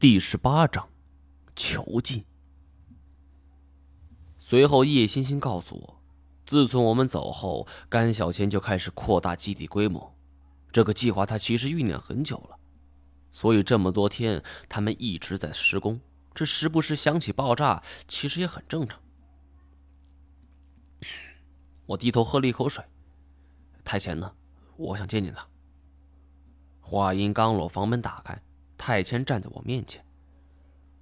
第十八章，囚禁。随后，叶欣欣告诉我，自从我们走后，甘小千就开始扩大基地规模。这个计划他其实酝酿很久了，所以这么多天他们一直在施工。这时不时响起爆炸，其实也很正常。我低头喝了一口水。太前呢？我想见见他。话音刚落，房门打开，太谦站在我面前。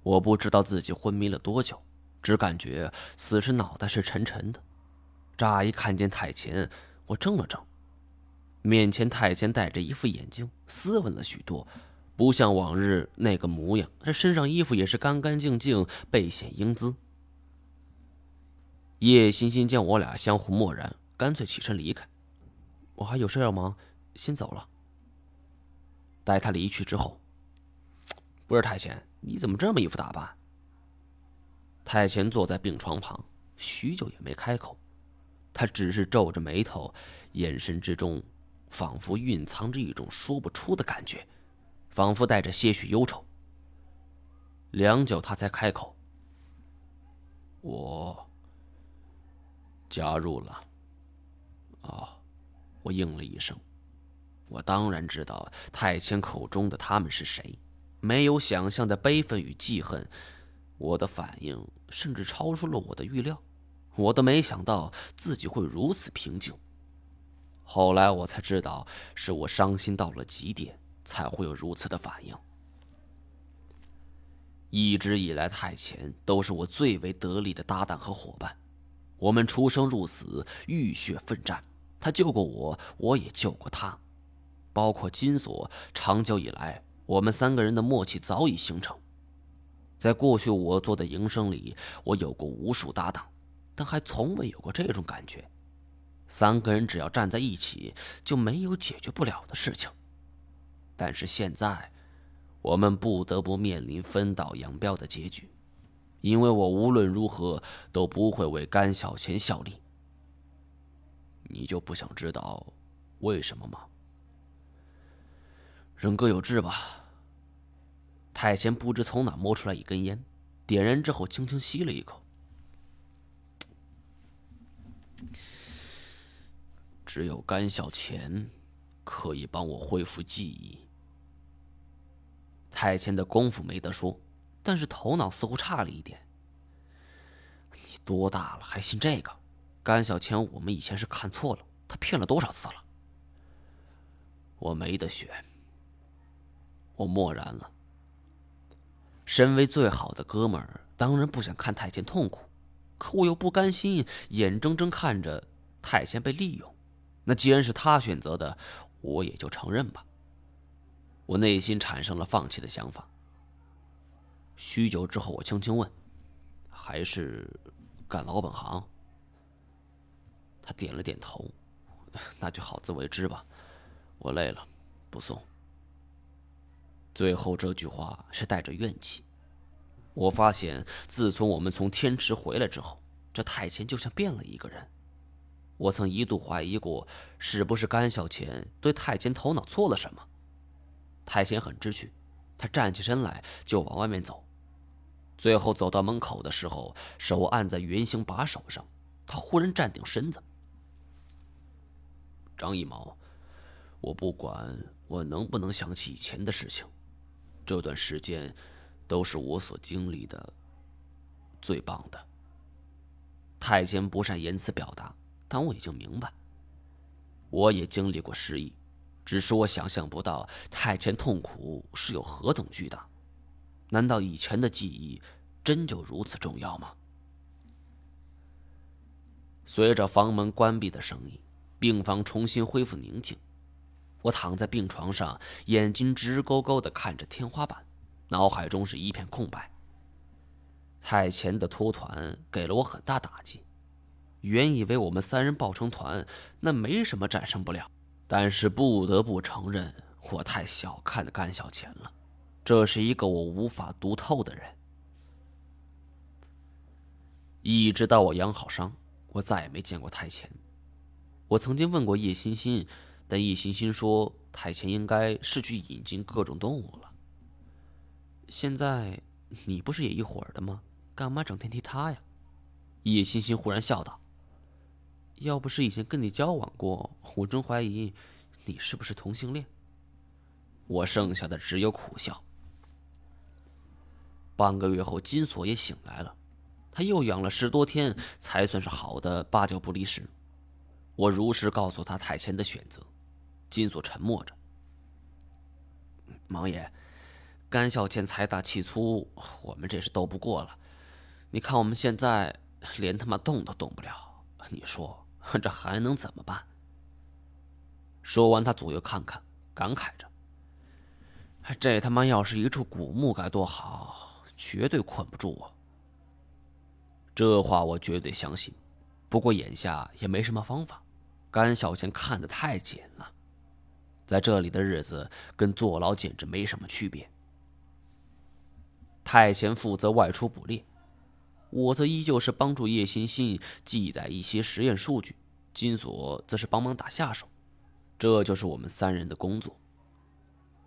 我不知道自己昏迷了多久，只感觉此时脑袋是沉沉的。乍一看见太谦，我怔了怔。面前太谦戴着一副眼镜，斯文了许多，不像往日那个模样。这身上衣服也是干干净净，倍显英姿。叶欣欣见我俩相互漠然，干脆起身离开。我还有事要忙，先走了。待他离去之后，不是太监，你怎么这么一副打扮？太监坐在病床旁，许久也没开口，他只是皱着眉头，眼神之中。仿佛蕴藏着一种说不出的感觉，仿佛带着些许忧愁。良久，他才开口：“我加入了。”哦，我应了一声。我当然知道太谦口中的他们是谁，没有想象的悲愤与记恨。我的反应甚至超出了我的预料，我都没想到自己会如此平静。后来我才知道，是我伤心到了极点，才会有如此的反应。一直以来，太前都是我最为得力的搭档和伙伴，我们出生入死，浴血奋战。他救过我，我也救过他。包括金锁，长久以来，我们三个人的默契早已形成。在过去我做的营生里，我有过无数搭档，但还从未有过这种感觉。三个人只要站在一起，就没有解决不了的事情。但是现在，我们不得不面临分道扬镳的结局，因为我无论如何都不会为甘小钱效力。你就不想知道为什么吗？人各有志吧。太监不知从哪摸出来一根烟，点燃之后轻轻吸了一口。只有甘小钱可以帮我恢复记忆。太监的功夫没得说，但是头脑似乎差了一点。你多大了还信这个？甘小钱，我们以前是看错了，他骗了多少次了？我没得选。我默然了。身为最好的哥们儿，当然不想看太监痛苦，可我又不甘心眼睁睁看着太监被利用。那既然是他选择的，我也就承认吧。我内心产生了放弃的想法。许久之后，我轻轻问：“还是干老本行？”他点了点头：“ 那就好自为之吧。我累了，不送。”最后这句话是带着怨气。我发现，自从我们从天池回来之后，这太监就像变了一个人。我曾一度怀疑过，是不是甘小钱对太监头脑错了什么？太监很知趣，他站起身来就往外面走，最后走到门口的时候，手按在圆形把手上，他忽然站定身子。张一毛，我不管我能不能想起以前的事情，这段时间都是我所经历的最棒的。太监不善言辞表达。但我已经明白，我也经历过失忆，只是我想象不到太监痛苦是有何等巨大。难道以前的记忆真就如此重要吗？随着房门关闭的声音，病房重新恢复宁静。我躺在病床上，眼睛直勾勾的看着天花板，脑海中是一片空白。太前的脱团给了我很大打击。原以为我们三人抱成团，那没什么战胜不了。但是不得不承认，我太小看甘小钱了。这是一个我无法读透的人。一直到我养好伤，我再也没见过太前。我曾经问过叶欣欣，但叶欣欣说太前应该是去引进各种动物了。现在你不是也一伙儿的吗？干嘛整天提他呀？叶欣欣忽然笑道：“要不是以前跟你交往过，我真怀疑你是不是同性恋。”我剩下的只有苦笑。半个月后，金锁也醒来了，他又养了十多天，才算是好的八九不离十。我如实告诉他太前的选择，金锁沉默着。王爷，甘小倩财大气粗，我们这是斗不过了。你看我们现在连他妈动都动不了，你说这还能怎么办？说完，他左右看看，感慨着：“这他妈要是一处古墓该多好，绝对困不住我。”这话我绝对相信，不过眼下也没什么方法。甘小倩看得太紧了，在这里的日子跟坐牢简直没什么区别。太前负责外出捕猎。我则依旧是帮助叶欣欣记载一些实验数据，金锁则是帮忙打下手，这就是我们三人的工作。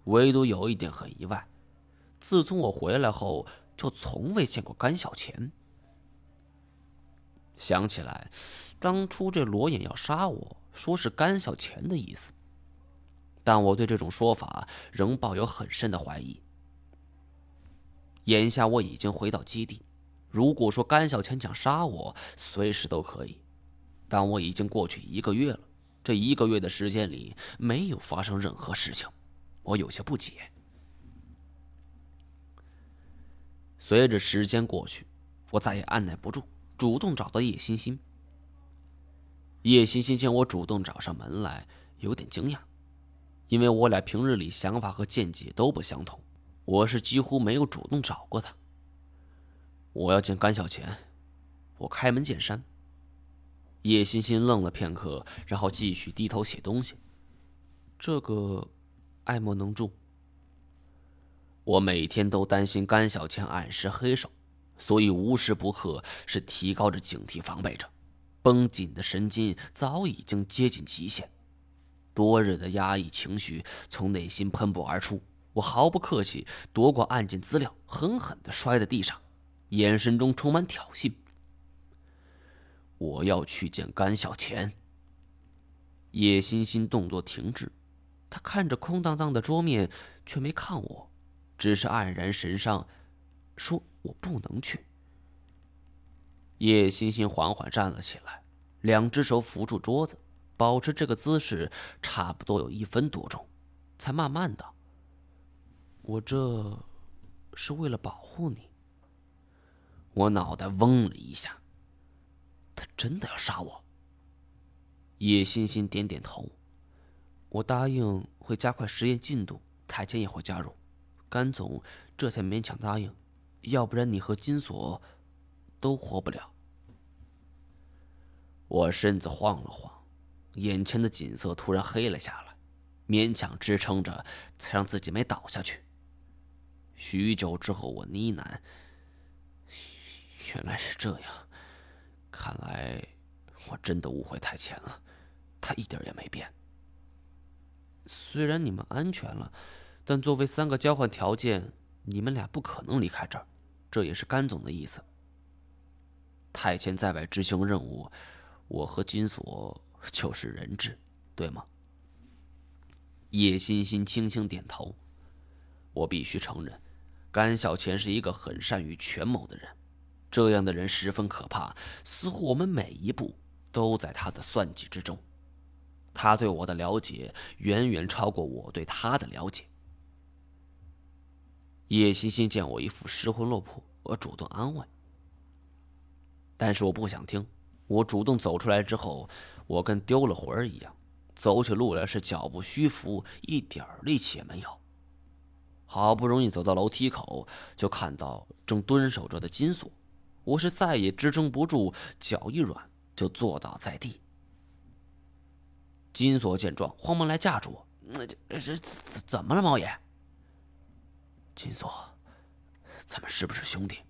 唯独有一点很意外，自从我回来后，就从未见过甘小钱。想起来，当初这罗眼要杀我，说是甘小钱的意思，但我对这种说法仍抱有很深的怀疑。眼下我已经回到基地。如果说甘小钱想杀我，随时都可以，但我已经过去一个月了，这一个月的时间里没有发生任何事情，我有些不解。随着时间过去，我再也按耐不住，主动找到叶欣欣。叶欣欣见我主动找上门来，有点惊讶，因为我俩平日里想法和见解都不相同，我是几乎没有主动找过他。我要见甘小钱，我开门见山。叶欣欣愣了片刻，然后继续低头写东西。这个，爱莫能助。我每天都担心甘小钱暗施黑手，所以无时不刻是提高着警惕防备着，绷紧的神经早已经接近极限，多日的压抑情绪从内心喷薄而出。我毫不客气夺过案件资料，狠狠的摔在地上。眼神中充满挑衅。我要去见甘小钱。叶欣欣动作停止，他看着空荡荡的桌面，却没看我，只是黯然神伤，说：“我不能去。”叶欣欣缓缓站了起来，两只手扶住桌子，保持这个姿势差不多有一分多钟，才慢慢的：“我这是为了保护你。”我脑袋嗡了一下。他真的要杀我？叶欣欣点点头。我答应会加快实验进度，太监也会加入。甘总这才勉强答应，要不然你和金锁都活不了。我身子晃了晃，眼前的景色突然黑了下来，勉强支撑着，才让自己没倒下去。许久之后，我呢喃。原来是这样，看来我真的误会太浅了，他一点也没变。虽然你们安全了，但作为三个交换条件，你们俩不可能离开这儿，这也是甘总的意思。太监在外执行任务，我和金锁就是人质，对吗？叶欣欣轻轻点头。我必须承认，甘小钱是一个很善于权谋的人。这样的人十分可怕，似乎我们每一步都在他的算计之中。他对我的了解远远超过我对他的了解。叶欣欣见我一副失魂落魄，我主动安慰，但是我不想听。我主动走出来之后，我跟丢了魂儿一样，走起路来是脚步虚浮，一点力气也没有。好不容易走到楼梯口，就看到正蹲守着的金锁。我是再也支撑不住，脚一软就坐倒在地。金锁见状，慌忙来架住我：“那这这怎怎么了，猫爷？”金锁，咱们是不是兄弟？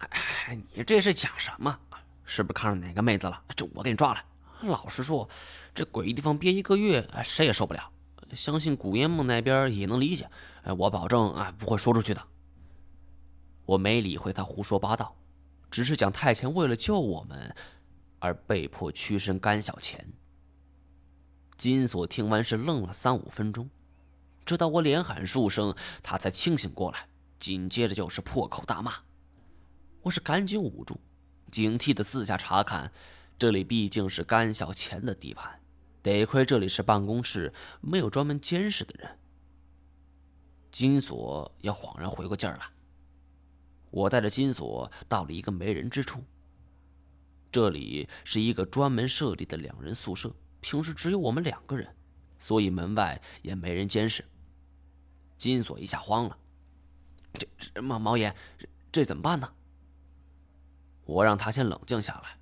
哎，你这是讲什么？是不是看上哪个妹子了？这我给你抓来。老实说，这鬼地方憋一个月，谁也受不了。相信古烟梦那边也能理解。哎，我保证啊，不会说出去的。我没理会他胡说八道，只是讲太前为了救我们，而被迫屈身甘小钱。金锁听完是愣了三五分钟，直到我连喊数声，他才清醒过来，紧接着就是破口大骂。我是赶紧捂住，警惕的四下查看，这里毕竟是甘小钱的地盘，得亏这里是办公室，没有专门监视的人。金锁也恍然回过劲儿来。我带着金锁到了一个没人之处。这里是一个专门设立的两人宿舍，平时只有我们两个人，所以门外也没人监视。金锁一下慌了：“这毛毛爷，这怎么办呢？”我让他先冷静下来。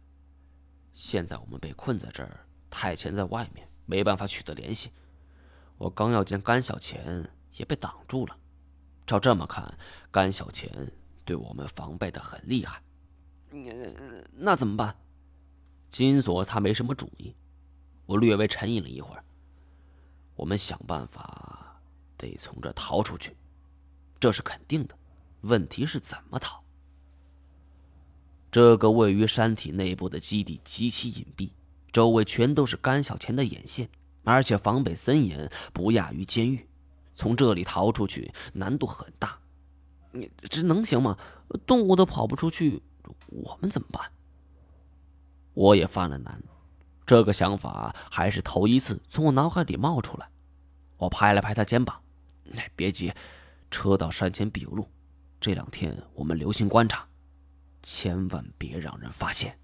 现在我们被困在这儿，太前在外面，没办法取得联系。我刚要见甘小钱。也被挡住了。照这么看，甘小钱对我们防备的很厉害。那怎么办？金锁他没什么主意。我略微沉吟了一会儿。我们想办法得从这逃出去，这是肯定的。问题是怎么逃？这个位于山体内部的基地极其隐蔽，周围全都是甘小钱的眼线，而且防备森严，不亚于监狱。从这里逃出去难度很大，你这能行吗？动物都跑不出去，我们怎么办？我也犯了难，这个想法还是头一次从我脑海里冒出来。我拍了拍他肩膀：“哎，别急，车到山前必有路。这两天我们留心观察，千万别让人发现。”